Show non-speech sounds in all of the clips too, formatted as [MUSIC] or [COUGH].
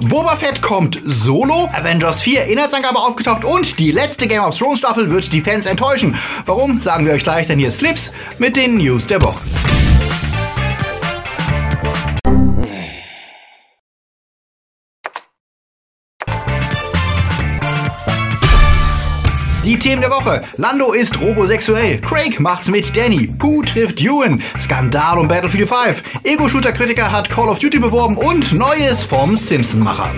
Boba Fett kommt solo, Avengers 4 Inhaltsangabe aufgetaucht und die letzte Game of Thrones Staffel wird die Fans enttäuschen. Warum, sagen wir euch gleich, denn hier ist Flips mit den News der Woche. Themen der Woche. Lando ist robosexuell. Craig macht's mit Danny. Pooh trifft Ewan. Skandal um Battlefield 5. Ego-Shooter-Kritiker hat Call of Duty beworben und Neues vom Simpson-Macher.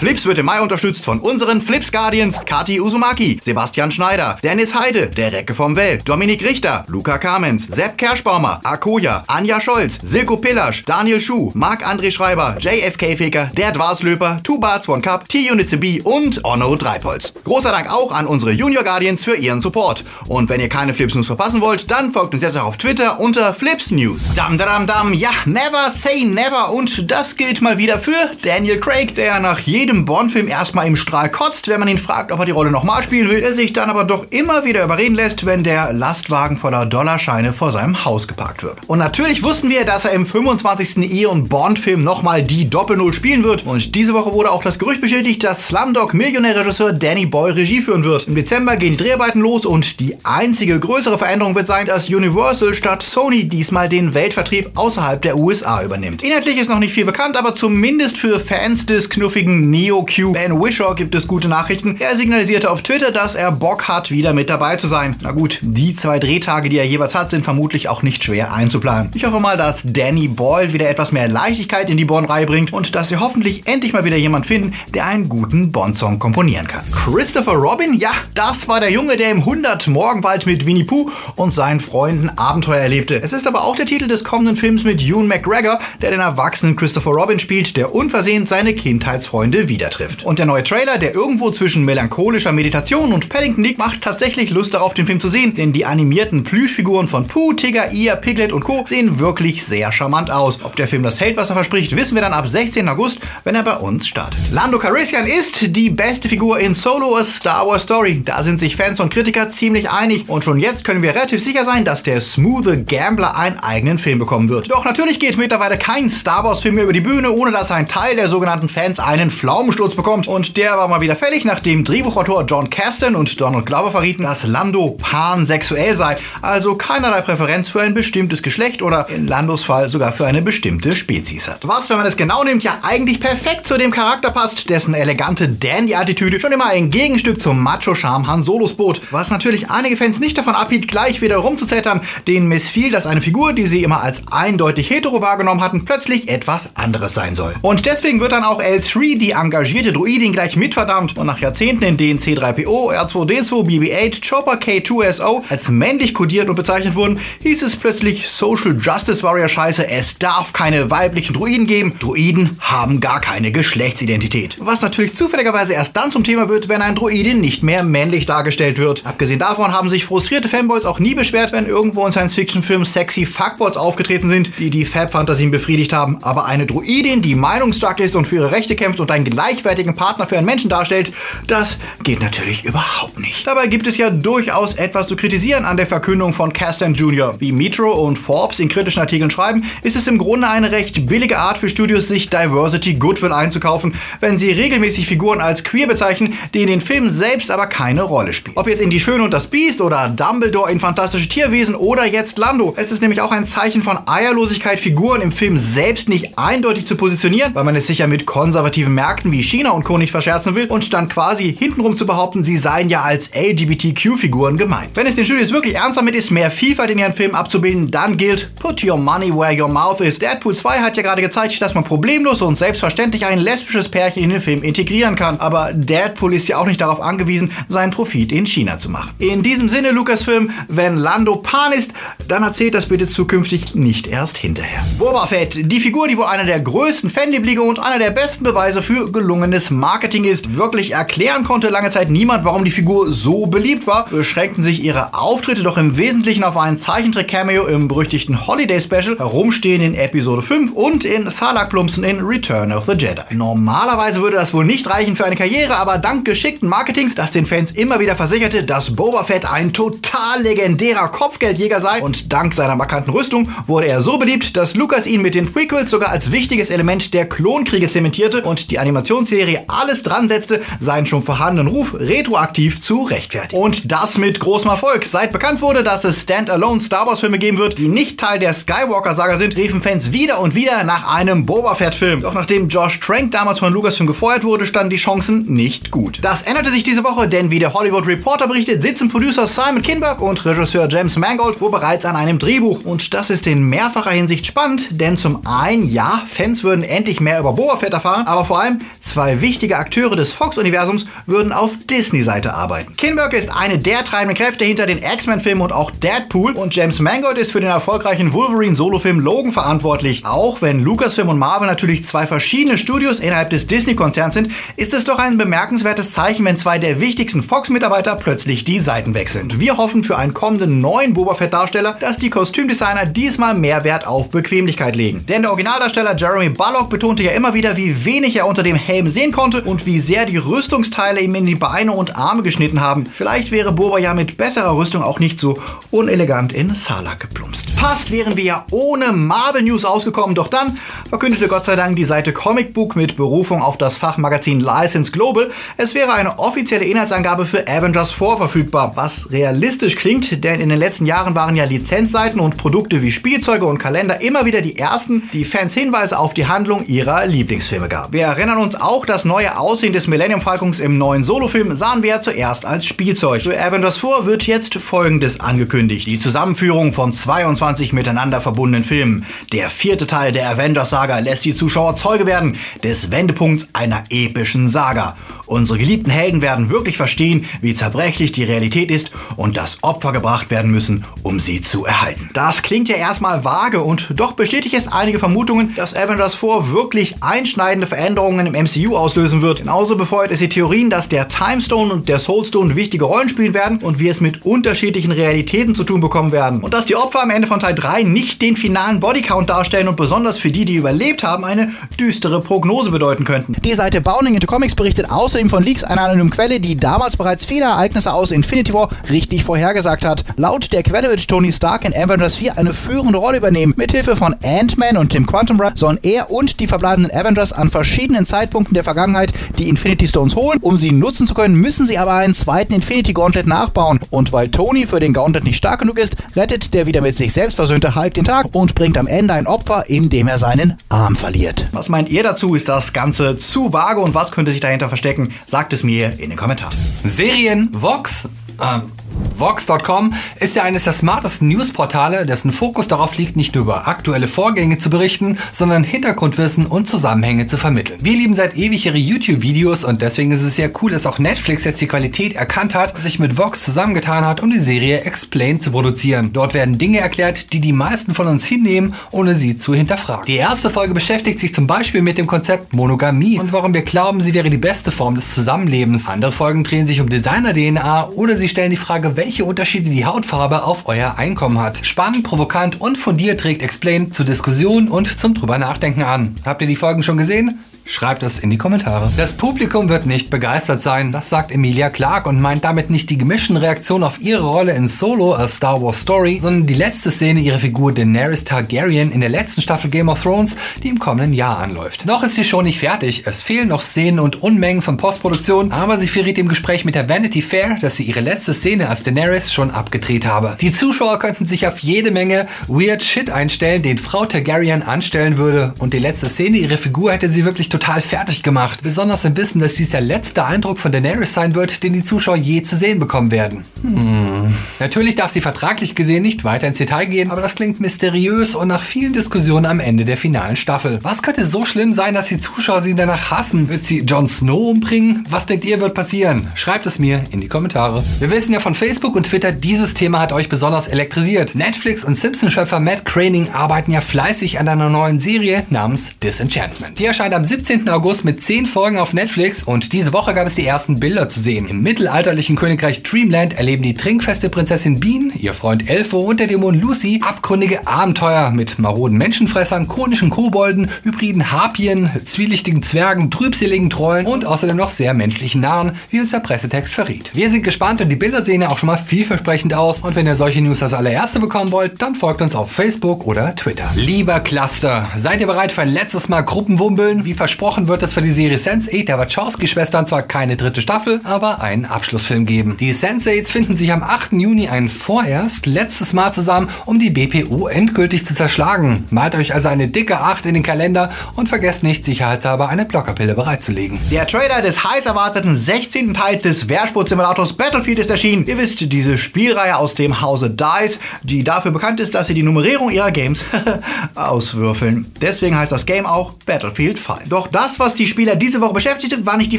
Flips wird im Mai unterstützt von unseren Flips Guardians Kati Uzumaki, Sebastian Schneider, Dennis Heide, der Recke vom Welt, Dominik Richter, Luca Kamens, Sepp Kerschbaumer, Akoya, Anja Scholz, Silko Pillasch, Daniel Schuh, Marc-André Schreiber, JFK Faker, der Dwarslöper, Two Barts One Cup, T-Unit B und Onno Dreipolz. Großer Dank auch an unsere Junior Guardians für ihren Support. Und wenn ihr keine Flips News verpassen wollt, dann folgt uns jetzt auch auf Twitter unter Flips News. Dam dam dam, ja, never say never und das gilt mal wieder für Daniel Craig, der nach jedem jedem Bond-Film erstmal im Strahl kotzt, wenn man ihn fragt, ob er die Rolle nochmal spielen will, der sich dann aber doch immer wieder überreden lässt, wenn der Lastwagen voller Dollarscheine vor seinem Haus geparkt wird. Und natürlich wussten wir, dass er im 25. Eon Bond-Film nochmal die Doppel-Null spielen wird. Und diese Woche wurde auch das Gerücht bestätigt, dass Slumdog-Millionär-Regisseur Danny Boyle Regie führen wird. Im Dezember gehen die Dreharbeiten los und die einzige größere Veränderung wird sein, dass Universal statt Sony diesmal den Weltvertrieb außerhalb der USA übernimmt. Inhaltlich ist noch nicht viel bekannt, aber zumindest für Fans des knuffigen NeoQ Ben Wishaw gibt es gute Nachrichten. Er signalisierte auf Twitter, dass er Bock hat, wieder mit dabei zu sein. Na gut, die zwei Drehtage, die er jeweils hat, sind vermutlich auch nicht schwer einzuplanen. Ich hoffe mal, dass Danny Boyle wieder etwas mehr Leichtigkeit in die Bond-Reihe bringt und dass sie hoffentlich endlich mal wieder jemand finden, der einen guten Bond-Song komponieren kann. Christopher Robin? Ja, das war der Junge, der im 100 Morgenwald mit Winnie Pooh und seinen Freunden Abenteuer erlebte. Es ist aber auch der Titel des kommenden Films mit Ewan McGregor, der den erwachsenen Christopher Robin spielt, der unversehens seine Kindheitsfreunde wieder trifft. Und der neue Trailer, der irgendwo zwischen melancholischer Meditation und Paddington liegt, macht tatsächlich Lust darauf, den Film zu sehen, denn die animierten Plüschfiguren von Pooh, Tigger, Ia, Piglet und Co. sehen wirklich sehr charmant aus. Ob der Film das hält, was er verspricht, wissen wir dann ab 16. August, wenn er bei uns startet. Lando Calrissian ist die beste Figur in Solo A Star Wars Story. Da sind sich Fans und Kritiker ziemlich einig und schon jetzt können wir relativ sicher sein, dass der smooth Gambler einen eigenen Film bekommen wird. Doch natürlich geht mittlerweile kein Star Wars Film mehr über die Bühne, ohne dass ein Teil der sogenannten Fans einen Flaw Pflaumensturz bekommt. Und der war mal wieder fällig, nachdem Drehbuchautor John Caston und Donald Glover verrieten, dass Lando pansexuell sei. Also keinerlei Präferenz für ein bestimmtes Geschlecht oder in Landos Fall sogar für eine bestimmte Spezies hat. Was, wenn man es genau nimmt, ja eigentlich perfekt zu dem Charakter passt, dessen elegante Dandy-Attitüde schon immer ein Gegenstück zum Macho-Charme Han Solos bot. Was natürlich einige Fans nicht davon abhielt, gleich wieder rumzuzettern, denen missfiel, dass eine Figur, die sie immer als eindeutig hetero wahrgenommen hatten, plötzlich etwas anderes sein soll. Und deswegen wird dann auch L3 die engagierte Druidin gleich mitverdammt und nach Jahrzehnten, in denen C3PO, R2D2, BB-8, Chopper K2SO als männlich kodiert und bezeichnet wurden, hieß es plötzlich Social Justice Warrior Scheiße, es darf keine weiblichen Druiden geben. Druiden haben gar keine Geschlechtsidentität. Was natürlich zufälligerweise erst dann zum Thema wird, wenn ein Druidin nicht mehr männlich dargestellt wird. Abgesehen davon haben sich frustrierte Fanboys auch nie beschwert, wenn irgendwo in Science-Fiction-Filmen sexy Fuckboys aufgetreten sind, die die Fab-Fantasien befriedigt haben. Aber eine Druidin, die meinungsstark ist und für ihre Rechte kämpft und ein gleichwertigen Partner für einen Menschen darstellt, das geht natürlich überhaupt nicht. Dabei gibt es ja durchaus etwas zu kritisieren an der Verkündung von Castan Jr. Wie Metro und Forbes in kritischen Artikeln schreiben, ist es im Grunde eine recht billige Art für Studios, sich Diversity Goodwill einzukaufen, wenn sie regelmäßig Figuren als queer bezeichnen, die in den Filmen selbst aber keine Rolle spielen. Ob jetzt in Die Schöne und das Biest oder Dumbledore in Fantastische Tierwesen oder jetzt Lando. Es ist nämlich auch ein Zeichen von Eierlosigkeit, Figuren im Film selbst nicht eindeutig zu positionieren, weil man es sicher mit konservativen Märkten wie China und Co. nicht verscherzen will und dann quasi hintenrum zu behaupten, sie seien ja als LGBTQ-Figuren gemeint. Wenn es den Studios wirklich ernst damit ist, mehr Vielfalt in ihren Filmen abzubilden, dann gilt, put your money where your mouth is. Deadpool 2 hat ja gerade gezeigt, dass man problemlos und selbstverständlich ein lesbisches Pärchen in den Film integrieren kann. Aber Deadpool ist ja auch nicht darauf angewiesen, seinen Profit in China zu machen. In diesem Sinne, Lucasfilm, wenn Lando Pan ist, dann erzählt das bitte zukünftig nicht erst hinterher. Boba Fett, die Figur, die wohl einer der größten Fanlieblinge und einer der besten Beweise für gelungenes Marketing ist. Wirklich erklären konnte lange Zeit niemand, warum die Figur so beliebt war, beschränkten sich ihre Auftritte doch im Wesentlichen auf einen Zeichentrick-Cameo im berüchtigten Holiday Special, herumstehen in Episode 5 und in Salak Plumpson in Return of the Jedi. Normalerweise würde das wohl nicht reichen für eine Karriere, aber dank geschickten Marketings, das den Fans immer wieder versicherte, dass Boba Fett ein total legendärer Kopfgeldjäger sei und dank seiner markanten Rüstung wurde er so beliebt, dass Lucas ihn mit den Prequels sogar als wichtiges Element der Klonkriege zementierte und die Animation Animationsserie alles dran setzte, seinen schon vorhandenen Ruf retroaktiv zu rechtfertigen. Und das mit großem Erfolg. Seit bekannt wurde, dass es Standalone Star Wars Filme geben wird, die nicht Teil der Skywalker-Saga sind, riefen Fans wieder und wieder nach einem Boba Fett-Film. Doch nachdem Josh Trank damals von Lucasfilm gefeuert wurde, standen die Chancen nicht gut. Das änderte sich diese Woche, denn wie der Hollywood Reporter berichtet, sitzen Producer Simon Kinberg und Regisseur James Mangold wohl bereits an einem Drehbuch. Und das ist in mehrfacher Hinsicht spannend, denn zum einen, ja, Fans würden endlich mehr über Boba Fett erfahren, aber vor allem zwei wichtige Akteure des Fox-Universums würden auf Disney-Seite arbeiten. Kinberg ist eine der treibenden Kräfte hinter den X-Men-Filmen und auch Deadpool und James Mangold ist für den erfolgreichen Wolverine-Solofilm Logan verantwortlich. Auch wenn Lucasfilm und Marvel natürlich zwei verschiedene Studios innerhalb des Disney-Konzerns sind, ist es doch ein bemerkenswertes Zeichen, wenn zwei der wichtigsten Fox-Mitarbeiter plötzlich die Seiten wechseln. Wir hoffen für einen kommenden neuen Boba Fett-Darsteller, dass die Kostümdesigner diesmal mehr Wert auf Bequemlichkeit legen. Denn der Originaldarsteller Jeremy Bullock betonte ja immer wieder, wie wenig er unter dem Helm sehen konnte und wie sehr die Rüstungsteile ihm in die Beine und Arme geschnitten haben. Vielleicht wäre Boba ja mit besserer Rüstung auch nicht so unelegant in Salak geplumpst. Fast wären wir ja ohne Marvel News ausgekommen, doch dann verkündete Gott sei Dank die Seite Comic Book mit Berufung auf das Fachmagazin License Global, es wäre eine offizielle Inhaltsangabe für Avengers 4 verfügbar, was realistisch klingt, denn in den letzten Jahren waren ja Lizenzseiten und Produkte wie Spielzeuge und Kalender immer wieder die ersten, die Fans Hinweise auf die Handlung ihrer Lieblingsfilme gab. Wir erinnern uns auch, das neue Aussehen des Millennium Falcons im neuen Solofilm sahen wir ja zuerst als Spielzeug. Für Avengers 4 wird jetzt folgendes angekündigt. Die Zusammenführung von 22 miteinander verbundenen Filmen. Der vierte Teil der Avengers-Saga lässt die Zuschauer Zeuge werden des Wendepunkts einer epischen Saga. Unsere geliebten Helden werden wirklich verstehen, wie zerbrechlich die Realität ist und dass Opfer gebracht werden müssen, um sie zu erhalten. Das klingt ja erstmal vage und doch bestätigt es einige Vermutungen, dass Avengers 4 wirklich einschneidende Veränderungen im MCU auslösen wird. Genauso befeuert es die Theorien, dass der Timestone und der Soulstone wichtige Rollen spielen werden und wir es mit unterschiedlichen Realitäten zu tun bekommen werden. Und dass die Opfer am Ende von Teil 3 nicht den finalen Bodycount darstellen und besonders für die, die überlebt haben, eine düstere Prognose bedeuten könnten. Die Seite Bounding into Comics berichtet außerdem außerdem von Leaks einer anonymen Quelle, die damals bereits viele Ereignisse aus Infinity War richtig vorhergesagt hat. Laut der Quelle wird Tony Stark in Avengers 4 eine führende Rolle übernehmen. Mithilfe von Ant-Man und Tim Quantum Run sollen er und die verbleibenden Avengers an verschiedenen Zeitpunkten der Vergangenheit die Infinity Stones holen. Um sie nutzen zu können, müssen sie aber einen zweiten Infinity Gauntlet nachbauen. Und weil Tony für den Gauntlet nicht stark genug ist, rettet der wieder mit sich selbst versöhnte Hulk den Tag und bringt am Ende ein Opfer, indem er seinen Arm verliert. Was meint ihr dazu? Ist das Ganze zu vage und was könnte sich dahinter verstecken? Sagt es mir in den Kommentaren. Serien, Vox, ähm, Vox.com ist ja eines der smartesten Newsportale, dessen Fokus darauf liegt, nicht nur über aktuelle Vorgänge zu berichten, sondern Hintergrundwissen und Zusammenhänge zu vermitteln. Wir lieben seit ewig ihre YouTube-Videos und deswegen ist es sehr cool, dass auch Netflix jetzt die Qualität erkannt hat und sich mit Vox zusammengetan hat, um die Serie Explain zu produzieren. Dort werden Dinge erklärt, die die meisten von uns hinnehmen, ohne sie zu hinterfragen. Die erste Folge beschäftigt sich zum Beispiel mit dem Konzept Monogamie und warum wir glauben, sie wäre die beste Form des Zusammenlebens. Andere Folgen drehen sich um Designer-DNA oder sie stellen die Frage, welche Unterschiede die Hautfarbe auf euer Einkommen hat. Spannend, provokant und fundiert trägt Explain zur Diskussion und zum drüber nachdenken an. Habt ihr die Folgen schon gesehen? Schreibt es in die Kommentare. Das Publikum wird nicht begeistert sein, das sagt Emilia Clark und meint damit nicht die gemischten Reaktionen auf ihre Rolle in Solo, A Star Wars Story, sondern die letzte Szene ihrer Figur Daenerys Targaryen in der letzten Staffel Game of Thrones, die im kommenden Jahr anläuft. Noch ist sie schon nicht fertig, es fehlen noch Szenen und Unmengen von Postproduktion, aber sie verriet im Gespräch mit der Vanity Fair, dass sie ihre letzte Szene als Daenerys schon abgedreht habe. Die Zuschauer könnten sich auf jede Menge weird Shit einstellen, den Frau Targaryen anstellen würde und die letzte Szene ihrer Figur hätte sie wirklich total fertig gemacht. Besonders im Wissen, dass dies der letzte Eindruck von Daenerys sein wird, den die Zuschauer je zu sehen bekommen werden. Hm. Natürlich darf sie vertraglich gesehen nicht weiter ins Detail gehen, aber das klingt mysteriös und nach vielen Diskussionen am Ende der finalen Staffel. Was könnte so schlimm sein, dass die Zuschauer sie danach hassen? Wird sie Jon Snow umbringen? Was denkt ihr wird passieren? Schreibt es mir in die Kommentare. Wir wissen ja von Facebook und Twitter, dieses Thema hat euch besonders elektrisiert. Netflix und Simpson-Schöpfer Matt Craning arbeiten ja fleißig an einer neuen Serie namens Disenchantment. Die erscheint am 17. 17. August mit 10 Folgen auf Netflix und diese Woche gab es die ersten Bilder zu sehen. Im mittelalterlichen Königreich Dreamland erleben die trinkfeste Prinzessin Bean, ihr Freund Elfo und der Dämon Lucy abgründige Abenteuer mit maroden Menschenfressern, konischen Kobolden, hybriden Harpien, zwielichtigen Zwergen, trübseligen Trollen und außerdem noch sehr menschlichen Narren, wie uns der Pressetext verriet. Wir sind gespannt und die Bilder sehen ja auch schon mal vielversprechend aus und wenn ihr solche News als allererste bekommen wollt, dann folgt uns auf Facebook oder Twitter. Lieber Cluster, seid ihr bereit für ein letztes Mal Gruppenwumbeln? Wie versprochen wird es für die Serie Sense8 der Wachowski-Schwestern zwar keine dritte Staffel, aber einen Abschlussfilm geben. Die Sense8s finden sich am 8. Juni ein vorerst letztes Mal zusammen, um die BPU endgültig zu zerschlagen. Malt euch also eine dicke 8 in den Kalender und vergesst nicht, sicherheitshalber eine Blockerpille bereitzulegen. Der Trailer des heiß erwarteten 16. Teils des Wehrsport-Simulators Battlefield ist erschienen. Ihr wisst, diese Spielreihe aus dem Hause DICE, die dafür bekannt ist, dass sie die Nummerierung ihrer Games [LAUGHS] auswürfeln. Deswegen heißt das Game auch Battlefield 5. Doch das, was die Spieler diese Woche beschäftigte, war nicht die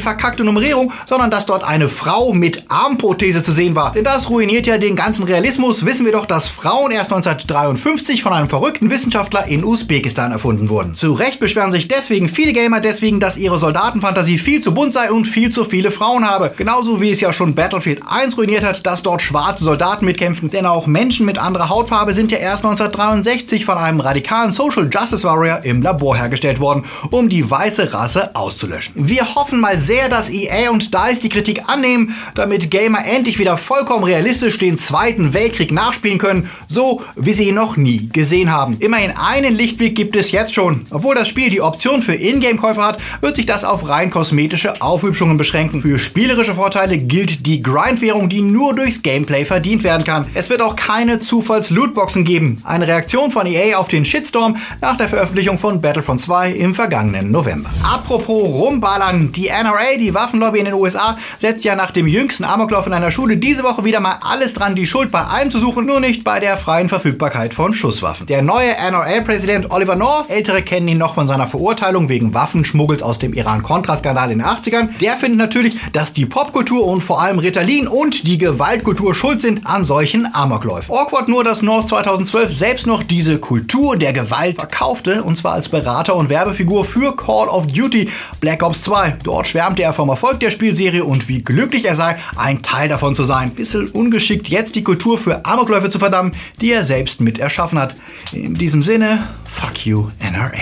verkackte Nummerierung, sondern dass dort eine Frau mit Armprothese zu sehen war. Denn das ruiniert ja den ganzen Realismus. Wissen wir doch, dass Frauen erst 1953 von einem verrückten Wissenschaftler in Usbekistan erfunden wurden. Zu Recht beschweren sich deswegen viele Gamer deswegen, dass ihre Soldatenfantasie viel zu bunt sei und viel zu viele Frauen habe. Genauso wie es ja schon Battlefield 1 ruiniert hat, dass dort schwarze Soldaten mitkämpfen. Denn auch Menschen mit anderer Hautfarbe sind ja erst 1963 von einem radikalen Social Justice Warrior im Labor hergestellt worden, um die weiße Rasse auszulöschen. Wir hoffen mal sehr, dass EA und DICE die Kritik annehmen, damit Gamer endlich wieder vollkommen realistisch den Zweiten Weltkrieg nachspielen können, so wie sie ihn noch nie gesehen haben. Immerhin einen Lichtblick gibt es jetzt schon. Obwohl das Spiel die Option für Ingame-Käufer hat, wird sich das auf rein kosmetische Aufhübschungen beschränken. Für spielerische Vorteile gilt die Grind-Währung, die nur durchs Gameplay verdient werden kann. Es wird auch keine Zufalls-Lootboxen geben. Eine Reaktion von EA auf den Shitstorm nach der Veröffentlichung von Battlefront 2 im vergangenen November. Apropos rumballern, die NRA, die Waffenlobby in den USA, setzt ja nach dem jüngsten Amoklauf in einer Schule diese Woche wieder mal alles dran, die Schuld bei allem zu suchen, nur nicht bei der freien Verfügbarkeit von Schusswaffen. Der neue NRA-Präsident Oliver North, ältere kennen ihn noch von seiner Verurteilung wegen Waffenschmuggels aus dem Iran-Contra-Skandal in den 80ern, der findet natürlich, dass die Popkultur und vor allem Ritalin und die Gewaltkultur schuld sind an solchen Amokläufen. Awkward nur, dass North 2012 selbst noch diese Kultur der Gewalt verkaufte, und zwar als Berater und Werbefigur für Call of Duty Black Ops 2. Dort schwärmte er vom Erfolg der Spielserie und wie glücklich er sei, ein Teil davon zu sein. Bisschen ungeschickt, jetzt die Kultur für Amokläufe zu verdammen, die er selbst mit erschaffen hat. In diesem Sinne, fuck you, NRA.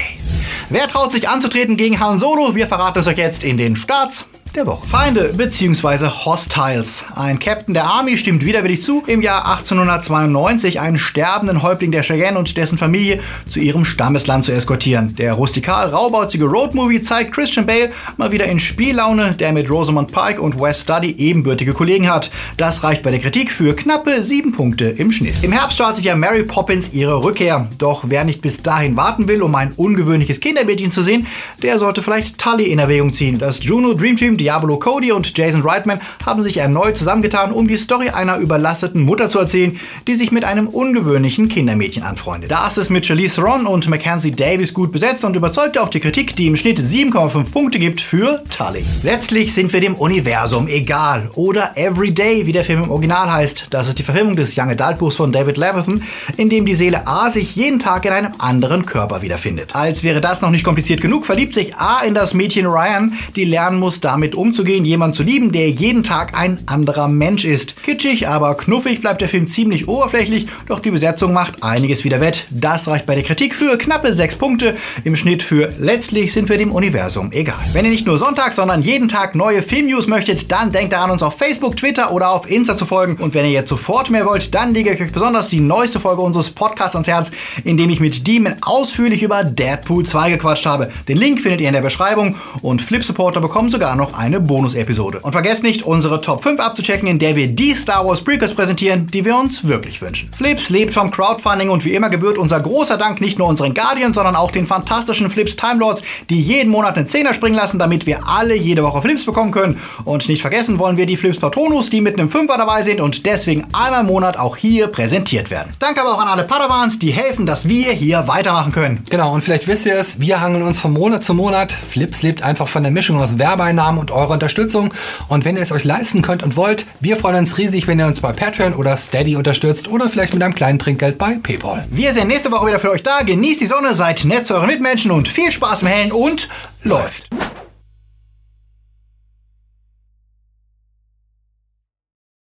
Wer traut sich anzutreten gegen Han Solo? Wir verraten es euch jetzt in den Starts der Woche. Feinde bzw. Hostiles. Ein Captain der Army stimmt widerwillig zu, im Jahr 1892 einen sterbenden Häuptling der Cheyenne und dessen Familie zu ihrem Stammesland zu eskortieren. Der rustikal raubauzige Roadmovie zeigt Christian Bale mal wieder in Spiellaune, der mit Rosamund Pike und Wes Study ebenbürtige Kollegen hat. Das reicht bei der Kritik für knappe sieben Punkte im Schnitt. Im Herbst startet ja Mary Poppins ihre Rückkehr. Doch wer nicht bis dahin warten will, um ein ungewöhnliches Kindermädchen zu sehen, der sollte vielleicht Tully in Erwägung ziehen. Das Juno Dream Team Diablo Cody und Jason Reitman haben sich erneut zusammengetan, um die Story einer überlasteten Mutter zu erzählen, die sich mit einem ungewöhnlichen Kindermädchen anfreundet. Da ist mit Charlize Theron und Mackenzie Davis gut besetzt und überzeugte auch die Kritik, die im Schnitt 7,5 Punkte gibt für Tully. Letztlich sind wir dem Universum egal oder Everyday, wie der Film im Original heißt. Das ist die Verfilmung des Young Adult Buchs von David Levithan, in dem die Seele A sich jeden Tag in einem anderen Körper wiederfindet. Als wäre das noch nicht kompliziert genug, verliebt sich A in das Mädchen Ryan, die lernen muss, damit umzugehen, jemanden zu lieben, der jeden Tag ein anderer Mensch ist. Kitschig, aber knuffig bleibt der Film ziemlich oberflächlich, doch die Besetzung macht einiges wieder wett. Das reicht bei der Kritik für knappe 6 Punkte, im Schnitt für letztlich sind wir dem Universum egal. Wenn ihr nicht nur Sonntag, sondern jeden Tag neue Filmnews möchtet, dann denkt daran, uns auf Facebook, Twitter oder auf Insta zu folgen. Und wenn ihr jetzt sofort mehr wollt, dann lege ich euch besonders die neueste Folge unseres Podcasts ans Herz, in dem ich mit Demon ausführlich über Deadpool 2 gequatscht habe. Den Link findet ihr in der Beschreibung und Flip Supporter bekommen sogar noch eine Bonus-Episode. Und vergesst nicht, unsere Top 5 abzuchecken, in der wir die Star Wars Prequels präsentieren, die wir uns wirklich wünschen. Flips lebt vom Crowdfunding und wie immer gebührt unser großer Dank nicht nur unseren Guardians, sondern auch den fantastischen Flips Time Lords, die jeden Monat einen Zehner springen lassen, damit wir alle jede Woche Flips bekommen können. Und nicht vergessen wollen wir die Flips Patronus, die mit einem Fünfer dabei sind und deswegen einmal im Monat auch hier präsentiert werden. Danke aber auch an alle Padawans, die helfen, dass wir hier weitermachen können. Genau, und vielleicht wisst ihr es, wir hangeln uns von Monat zu Monat. Flips lebt einfach von der Mischung aus Werbeeinnahmen und eurer Unterstützung. Und wenn ihr es euch leisten könnt und wollt, wir freuen uns riesig, wenn ihr uns bei Patreon oder Steady unterstützt oder vielleicht mit einem kleinen Trinkgeld bei PayPal. Wir sind nächste Woche wieder für euch da. Genießt die Sonne, seid nett zu euren Mitmenschen und viel Spaß im Hellen und läuft.